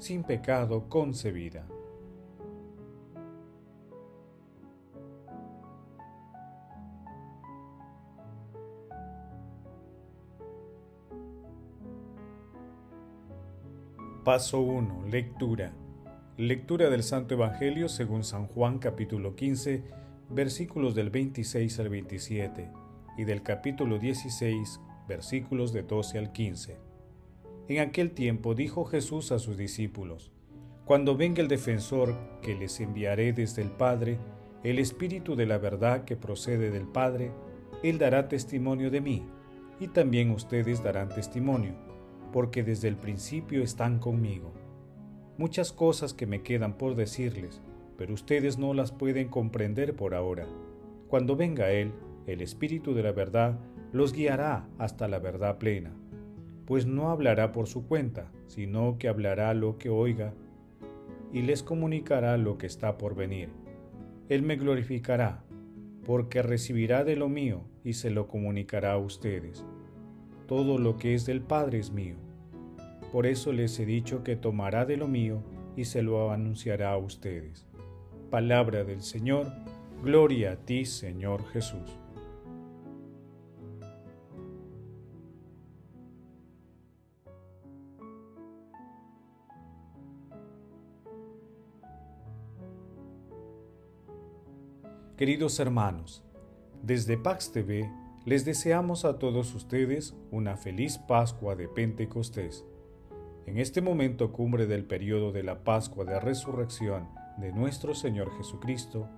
sin pecado concebida. Paso 1. Lectura. Lectura del Santo Evangelio según San Juan capítulo 15, versículos del 26 al 27 y del capítulo 16, versículos de 12 al 15. En aquel tiempo dijo Jesús a sus discípulos, Cuando venga el defensor que les enviaré desde el Padre, el Espíritu de la verdad que procede del Padre, Él dará testimonio de mí, y también ustedes darán testimonio, porque desde el principio están conmigo. Muchas cosas que me quedan por decirles, pero ustedes no las pueden comprender por ahora. Cuando venga Él, el Espíritu de la verdad los guiará hasta la verdad plena pues no hablará por su cuenta, sino que hablará lo que oiga y les comunicará lo que está por venir. Él me glorificará, porque recibirá de lo mío y se lo comunicará a ustedes. Todo lo que es del Padre es mío. Por eso les he dicho que tomará de lo mío y se lo anunciará a ustedes. Palabra del Señor, gloria a ti, Señor Jesús. Queridos hermanos, desde Pax TV les deseamos a todos ustedes una feliz Pascua de Pentecostés. En este momento cumbre del periodo de la Pascua de Resurrección de nuestro Señor Jesucristo,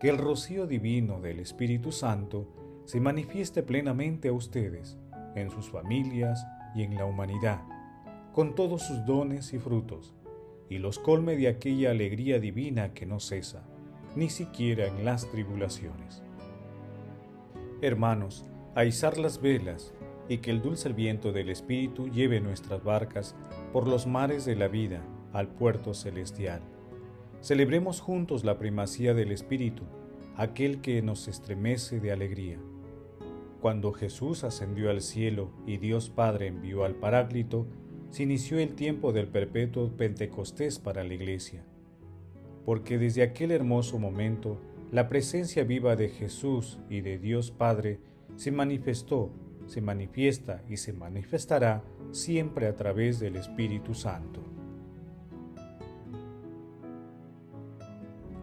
que el rocío divino del Espíritu Santo se manifieste plenamente a ustedes, en sus familias y en la humanidad, con todos sus dones y frutos, y los colme de aquella alegría divina que no cesa ni siquiera en las tribulaciones. Hermanos, a izar las velas y que el dulce viento del Espíritu lleve nuestras barcas por los mares de la vida al puerto celestial. Celebremos juntos la primacía del Espíritu, aquel que nos estremece de alegría. Cuando Jesús ascendió al cielo y Dios Padre envió al Paráclito, se inició el tiempo del perpetuo Pentecostés para la Iglesia porque desde aquel hermoso momento la presencia viva de Jesús y de Dios Padre se manifestó, se manifiesta y se manifestará siempre a través del Espíritu Santo.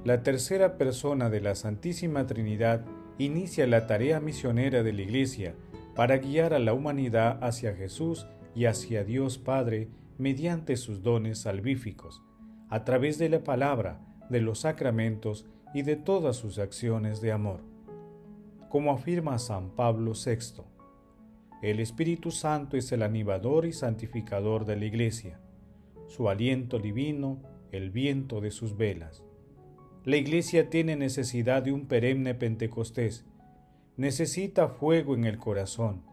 La tercera persona de la Santísima Trinidad inicia la tarea misionera de la Iglesia para guiar a la humanidad hacia Jesús y hacia Dios Padre mediante sus dones salvíficos, a través de la palabra, de los sacramentos y de todas sus acciones de amor. Como afirma San Pablo VI, el Espíritu Santo es el animador y santificador de la Iglesia, su aliento divino, el viento de sus velas. La Iglesia tiene necesidad de un perenne Pentecostés, necesita fuego en el corazón,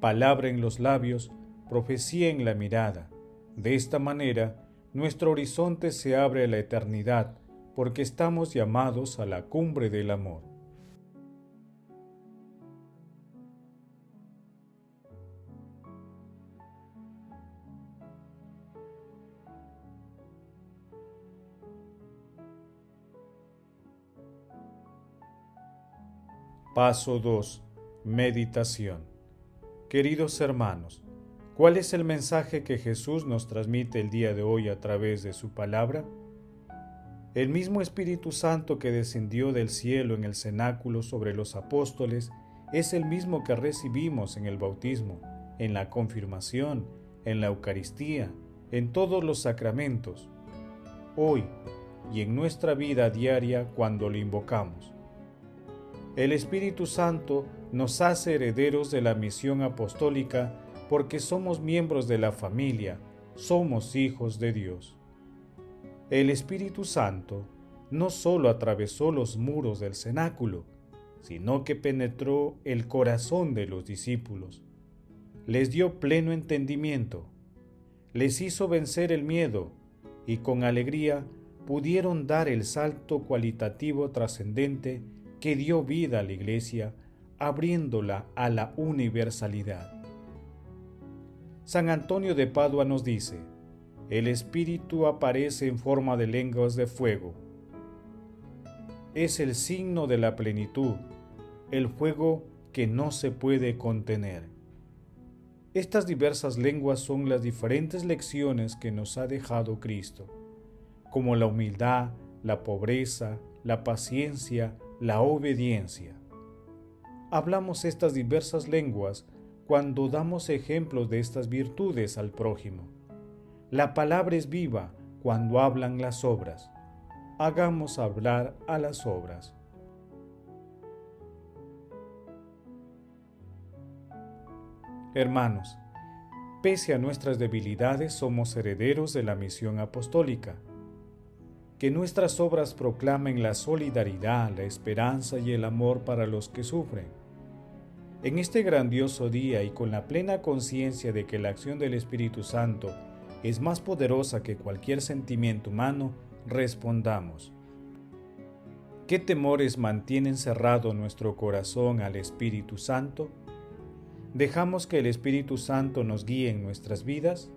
palabra en los labios, profecía en la mirada. De esta manera, nuestro horizonte se abre a la eternidad, porque estamos llamados a la cumbre del amor. Paso 2. Meditación. Queridos hermanos, ¿cuál es el mensaje que Jesús nos transmite el día de hoy a través de su palabra? El mismo Espíritu Santo que descendió del cielo en el cenáculo sobre los apóstoles es el mismo que recibimos en el bautismo, en la confirmación, en la Eucaristía, en todos los sacramentos, hoy y en nuestra vida diaria cuando lo invocamos. El Espíritu Santo nos hace herederos de la misión apostólica porque somos miembros de la familia, somos hijos de Dios. El Espíritu Santo no sólo atravesó los muros del cenáculo, sino que penetró el corazón de los discípulos, les dio pleno entendimiento, les hizo vencer el miedo y con alegría pudieron dar el salto cualitativo trascendente que dio vida a la Iglesia, abriéndola a la universalidad. San Antonio de Padua nos dice, el Espíritu aparece en forma de lenguas de fuego. Es el signo de la plenitud, el fuego que no se puede contener. Estas diversas lenguas son las diferentes lecciones que nos ha dejado Cristo, como la humildad, la pobreza, la paciencia, la obediencia. Hablamos estas diversas lenguas cuando damos ejemplos de estas virtudes al prójimo. La palabra es viva cuando hablan las obras. Hagamos hablar a las obras. Hermanos, pese a nuestras debilidades somos herederos de la misión apostólica. Que nuestras obras proclamen la solidaridad, la esperanza y el amor para los que sufren. En este grandioso día y con la plena conciencia de que la acción del Espíritu Santo es más poderosa que cualquier sentimiento humano, respondamos. ¿Qué temores mantienen cerrado nuestro corazón al Espíritu Santo? ¿Dejamos que el Espíritu Santo nos guíe en nuestras vidas?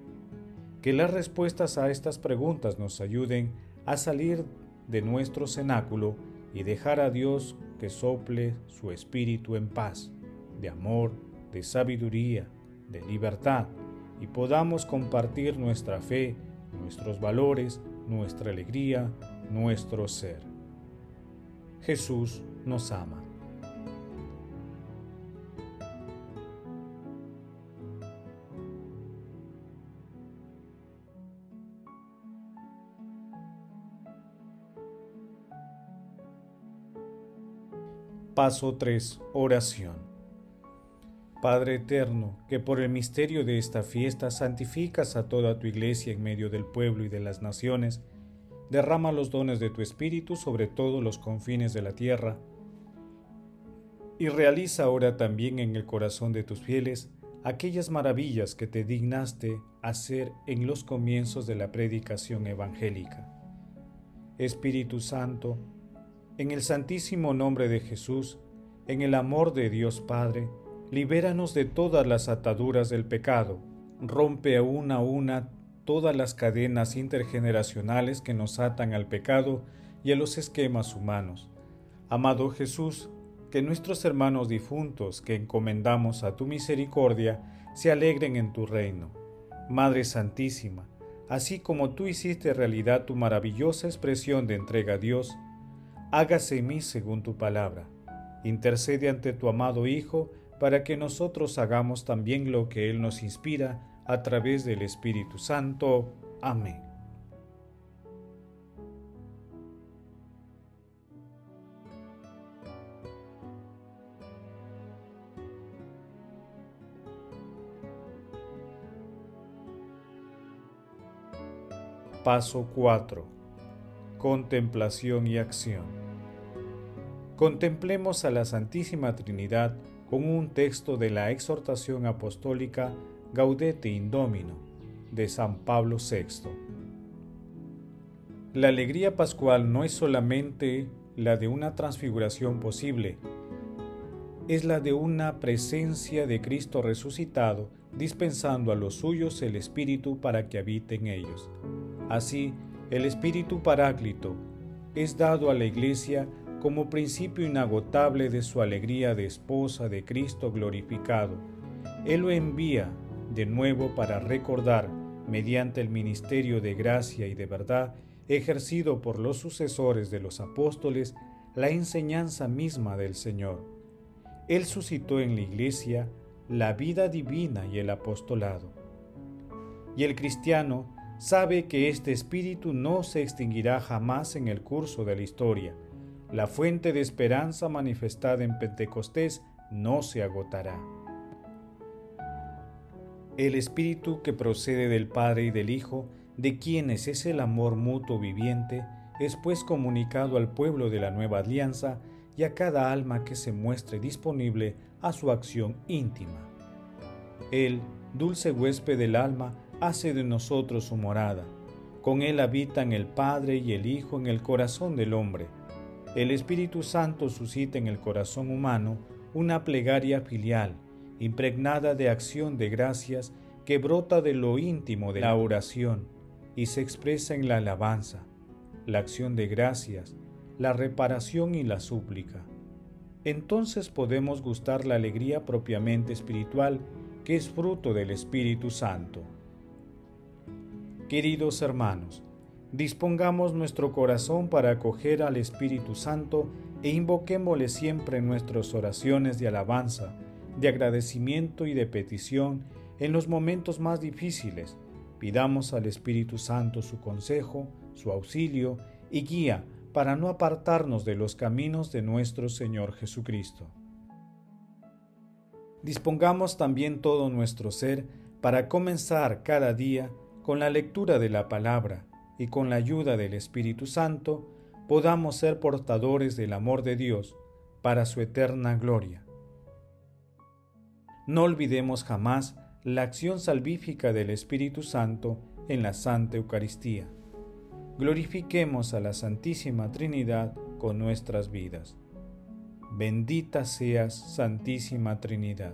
Que las respuestas a estas preguntas nos ayuden a salir de nuestro cenáculo y dejar a Dios que sople su Espíritu en paz, de amor, de sabiduría, de libertad, y podamos compartir nuestra fe, nuestros valores, nuestra alegría, nuestro ser. Jesús nos ama. Paso 3. Oración. Padre eterno, que por el misterio de esta fiesta santificas a toda tu iglesia en medio del pueblo y de las naciones, derrama los dones de tu Espíritu sobre todos los confines de la tierra, y realiza ahora también en el corazón de tus fieles aquellas maravillas que te dignaste hacer en los comienzos de la predicación evangélica. Espíritu Santo, en el santísimo nombre de Jesús, en el amor de Dios Padre, libéranos de todas las ataduras del pecado, rompe a una a una todas las cadenas intergeneracionales que nos atan al pecado y a los esquemas humanos. Amado Jesús, que nuestros hermanos difuntos que encomendamos a tu misericordia se alegren en tu reino. Madre Santísima, así como tú hiciste realidad tu maravillosa expresión de entrega a Dios, hágase en mí según tu palabra. Intercede ante tu amado Hijo para que nosotros hagamos también lo que Él nos inspira a través del Espíritu Santo. Amén. Paso 4. Contemplación y acción. Contemplemos a la Santísima Trinidad con un texto de la exhortación apostólica Gaudete Indomino de San Pablo VI. La alegría pascual no es solamente la de una transfiguración posible, es la de una presencia de Cristo resucitado, dispensando a los suyos el Espíritu para que habite en ellos. Así, el Espíritu Paráclito es dado a la Iglesia como principio inagotable de su alegría de esposa de Cristo glorificado. Él lo envía de nuevo para recordar, mediante el ministerio de gracia y de verdad ejercido por los sucesores de los apóstoles, la enseñanza misma del Señor. Él suscitó en la Iglesia la vida divina y el apostolado. Y el cristiano sabe que este espíritu no se extinguirá jamás en el curso de la historia, la fuente de esperanza manifestada en Pentecostés no se agotará. El Espíritu que procede del Padre y del Hijo de quienes es el amor mutuo viviente, es pues comunicado al pueblo de la nueva alianza y a cada alma que se muestre disponible a su acción íntima. Él, dulce huésped del alma, hace de nosotros su morada. Con Él habitan el Padre y el Hijo en el corazón del hombre. El Espíritu Santo suscita en el corazón humano una plegaria filial, impregnada de acción de gracias que brota de lo íntimo de la oración y se expresa en la alabanza, la acción de gracias, la reparación y la súplica. Entonces podemos gustar la alegría propiamente espiritual que es fruto del Espíritu Santo. Queridos hermanos, dispongamos nuestro corazón para acoger al Espíritu Santo e invoquémosle siempre en nuestras oraciones de alabanza, de agradecimiento y de petición en los momentos más difíciles. Pidamos al Espíritu Santo su consejo, su auxilio y guía para no apartarnos de los caminos de nuestro Señor Jesucristo. Dispongamos también todo nuestro ser para comenzar cada día con la lectura de la palabra y con la ayuda del Espíritu Santo podamos ser portadores del amor de Dios para su eterna gloria. No olvidemos jamás la acción salvífica del Espíritu Santo en la Santa Eucaristía. Glorifiquemos a la Santísima Trinidad con nuestras vidas. Bendita seas, Santísima Trinidad.